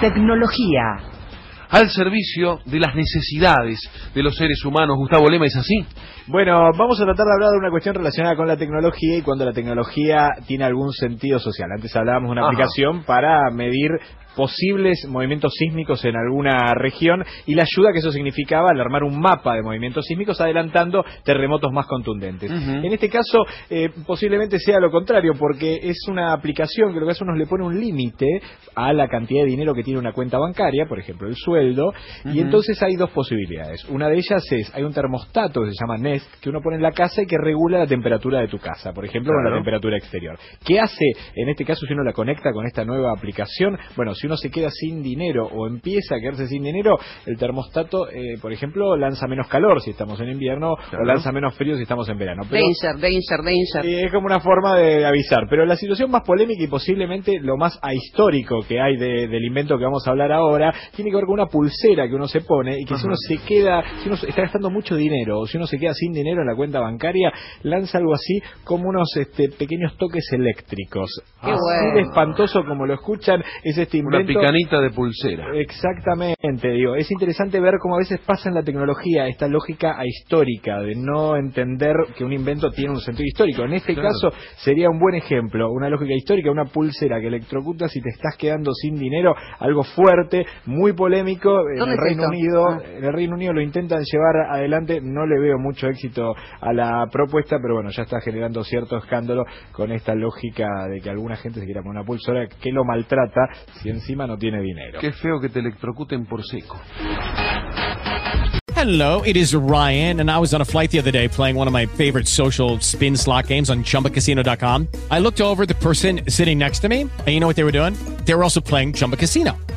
Tecnología. Al servicio de las necesidades de los seres humanos. Gustavo Lema es así. Bueno, vamos a tratar de hablar de una cuestión relacionada con la tecnología y cuando la tecnología tiene algún sentido social. Antes hablábamos de una Ajá. aplicación para medir posibles movimientos sísmicos en alguna región y la ayuda que eso significaba al armar un mapa de movimientos sísmicos adelantando terremotos más contundentes. En este caso, eh, posiblemente sea lo contrario, porque es una aplicación que lo que hace uno le pone un límite a la cantidad de dinero que tiene una cuenta bancaria, por ejemplo, el sueldo, y entonces hay dos posibilidades. Una de ellas es, hay un termostato que se llama Nest, que uno pone en la casa y que regula la temperatura de tu casa, por ejemplo, con la temperatura exterior. ¿Qué hace en este caso si uno la conecta con esta nueva aplicación? Bueno, si uno se queda sin dinero o empieza a quedarse sin dinero, el termostato, eh, por ejemplo, lanza menos calor si estamos en invierno Claro. o lanza menos frío si estamos en verano. Pero- Danger, danger, danger. Sí, es como una forma de avisar. Pero la situación más polémica y posiblemente lo más ahistórico que hay de- del invento que vamos a hablar ahora tiene que ver con una pulsera que uno se pone y que si uno se queda, si uno está gastando mucho dinero o si uno se queda sin dinero en la cuenta bancaria, lanza algo así como unos este, pequeños toques eléctricos. Qué así bueno. de espantoso como lo escuchan es este Una picanita de pulsera. Exactamente, digo, es interesante ver cómo a veces pasa en la tecnología esta lógica ahistórica de no entender que un invento tiene un sentido histórico. En este Claro. caso sería un buen ejemplo, una lógica histórica, una pulsera que electrocuta si te estás quedando sin dinero, algo fuerte, muy polémico. En ¿Dónde el es Reino esto? Unido, Ah. en el Reino Unido lo intentan llevar adelante, no le veo mucho éxito a la propuesta, pero bueno, ya está generando cierto escándalo con esta lógica de que alguna gente se quiera poner una pulsera que lo maltrata si encima no tiene dinero. Qué feo que te electrocuten por seco. Hello, it is Ryan, and I was on a flight the other day playing one of my favorite social spin slot games on chumbacasino.com. I looked over the person sitting next to me, and you know what they were doing? They were also playing Chumba Casino.